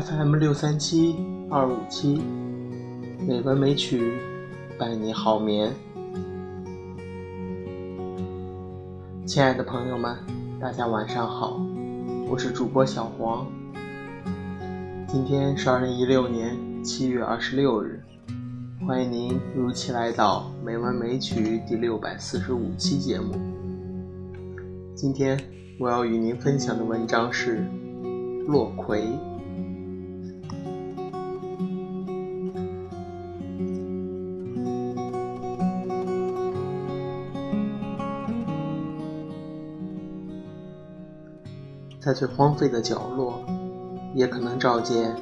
FM 六三七二五七，美文美曲伴你好眠。亲爱的朋友们，大家晚上好，我是主播小黄。今天是二零一六年七月二十六日，欢迎您如期来到《美文美曲》第六百四十五期节目。今天我要与您分享的文章是《落葵》。在最荒废的角落，也可能照见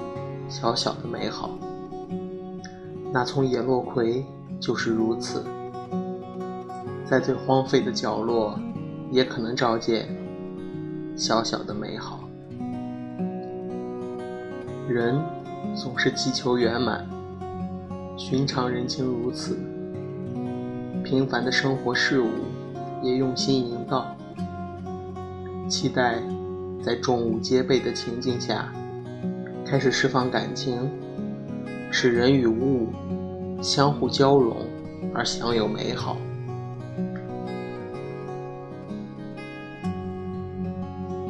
小小的美好。那丛野落葵就是如此，在最荒废的角落，也可能照见小小的美好。人总是祈求圆满，寻常人情如此，平凡的生活事物也用心营造，期待。在众物皆备的情境下，开始释放感情，使人与物相互交融而享有美好。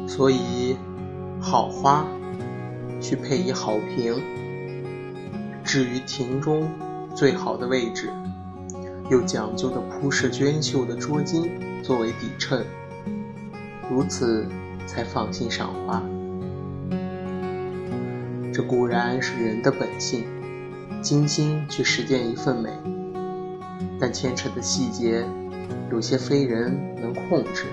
所以，好花需配以好瓶，置于庭中最好的位置，又讲究的铺设娟秀的桌巾作为底衬，如此。才放心赏花，这固然是人的本性，精心去实践一份美，但牵扯的细节有些非人能控制。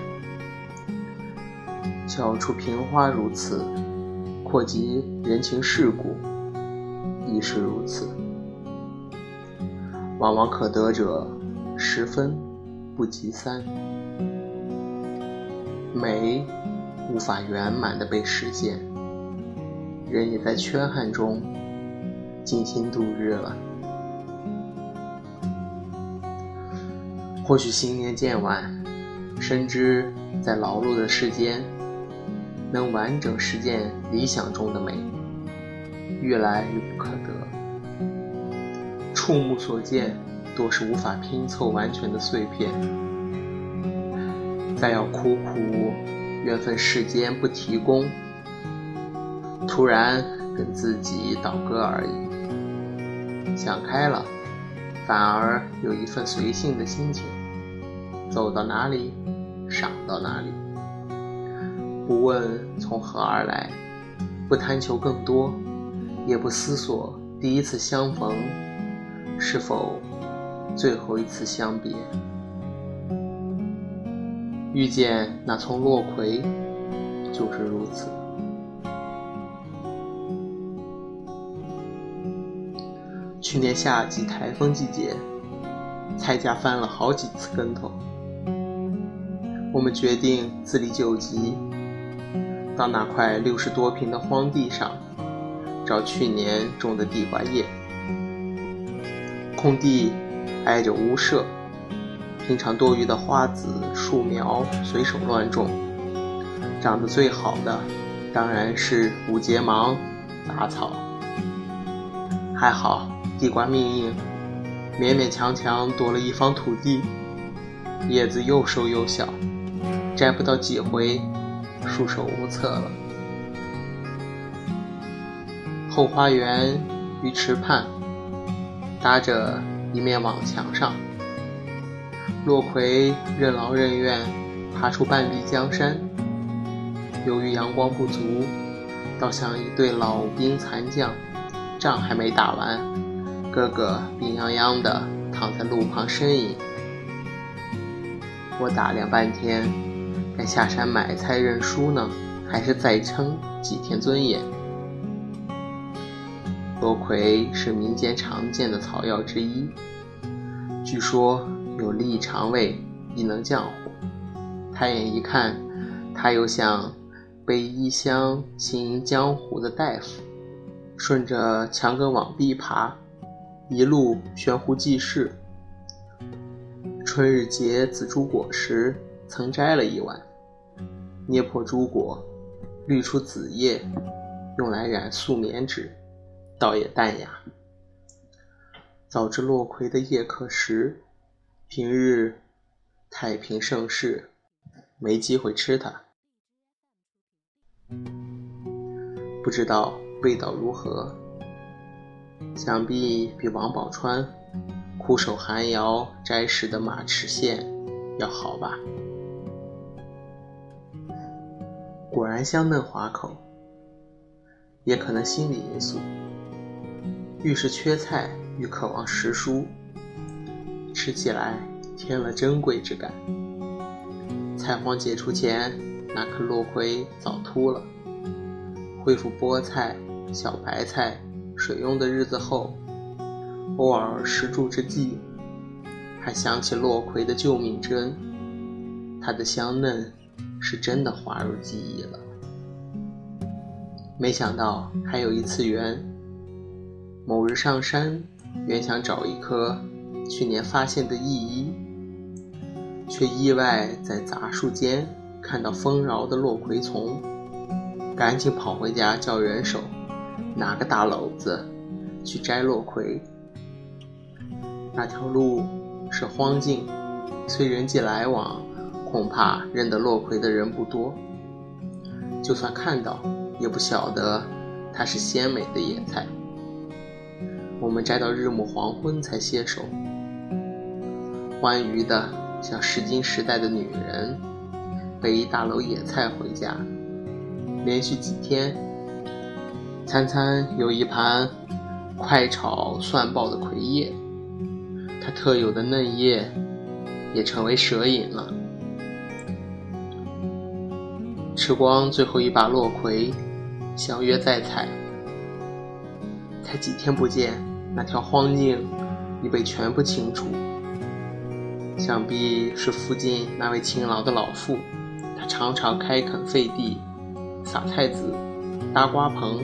小处平花如此，扩及人情世故亦是如此。往往可得者十分不及三，美。无法圆满的被实现，人也在缺憾中尽心度日了。或许新年渐晚，深知在劳碌的世间，能完整实践理想中的美，越来越不可得。触目所见，多是无法拼凑完全的碎片。再要苦苦。缘分世间不提供，突然跟自己倒戈而已。想开了，反而有一份随性的心情，走到哪里，赏到哪里。不问从何而来，不贪求更多，也不思索第一次相逢是否最后一次相别。遇见那丛落葵，就是如此。去年夏季台风季节，菜价翻了好几次跟头。我们决定自力救急，到那块六十多平的荒地上，找去年种的地瓜叶。空地挨着屋舍。平常多余的花籽、树苗随手乱种，长得最好的当然是五节芒杂草。还好地瓜命硬，勉勉强强夺了一方土地，叶子又瘦又小，摘不到几回，束手无策了。后花园鱼池畔搭着一面网墙上。落葵任劳任怨，爬出半壁江山。由于阳光不足，倒像一对老兵残将，仗还没打完，个个病殃殃的躺在路旁呻吟。我打量半天，该下山买菜认输呢，还是再撑几天尊严？落葵是民间常见的草药之一，据说。有利肠胃，亦能降火。抬眼一看，他又像背衣箱行江湖的大夫，顺着墙根往壁爬，一路悬壶济世。春日结紫珠果时，曾摘了一碗，捏破珠果，滤出紫液，用来染素棉纸，倒也淡雅。早知落葵的叶可食，平日太平盛世，没机会吃它。不知道味道如何，想必比王宝钏苦守寒窑摘食的马齿苋要好吧。果然香嫩滑口，也可能心理因素。愈是缺菜，愈渴望食蔬，吃起来添了珍贵之感。菜荒解除前，那颗落葵早秃了。恢复菠菜、小白菜水用的日子后，偶尔食住之际，还想起落葵的救命之恩，它的香嫩是真的滑入记忆了。没想到还有一次缘，某日上山，原想找一颗去年发现的异衣，却意外在杂树间看到丰饶的落葵丛。赶紧跑回家，叫人手拿个大篓子去摘落葵。那条路是荒径，虽人迹来往，恐怕认得落葵的人不多。就算看到，也不晓得它是鲜美的野菜。我们摘到日暮黄昏才歇手，欢愉的像石金时代的女人，背一大篓野菜回家。连续几天，餐餐有一盘快炒蒜爆的葵叶，它特有的嫩叶也成为蛇饮了。吃光最后一把落葵，相约再采。才几天不见，那条荒径已被全部清除。想必是附近那位勤劳的老妇，她常常开垦废地。撒菜籽，搭瓜棚，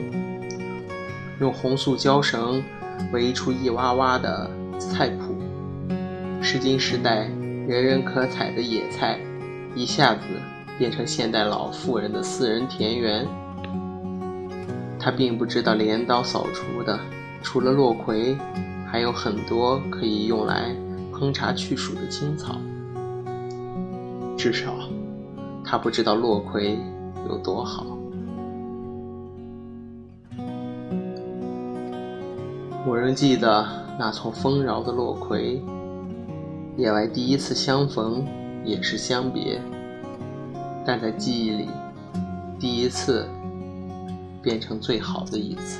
用红塑胶绳围出一洼洼的菜圃。是金时代人人可采的野菜，一下子变成现代老妇人的私人田园。他并不知道镰刀扫除的，除了落葵，还有很多可以用来烹茶去暑的青草。至少，他不知道落葵。有多好？我仍记得那丛丰饶的落葵，野外第一次相逢也是相别，但在记忆里，第一次变成最好的一次。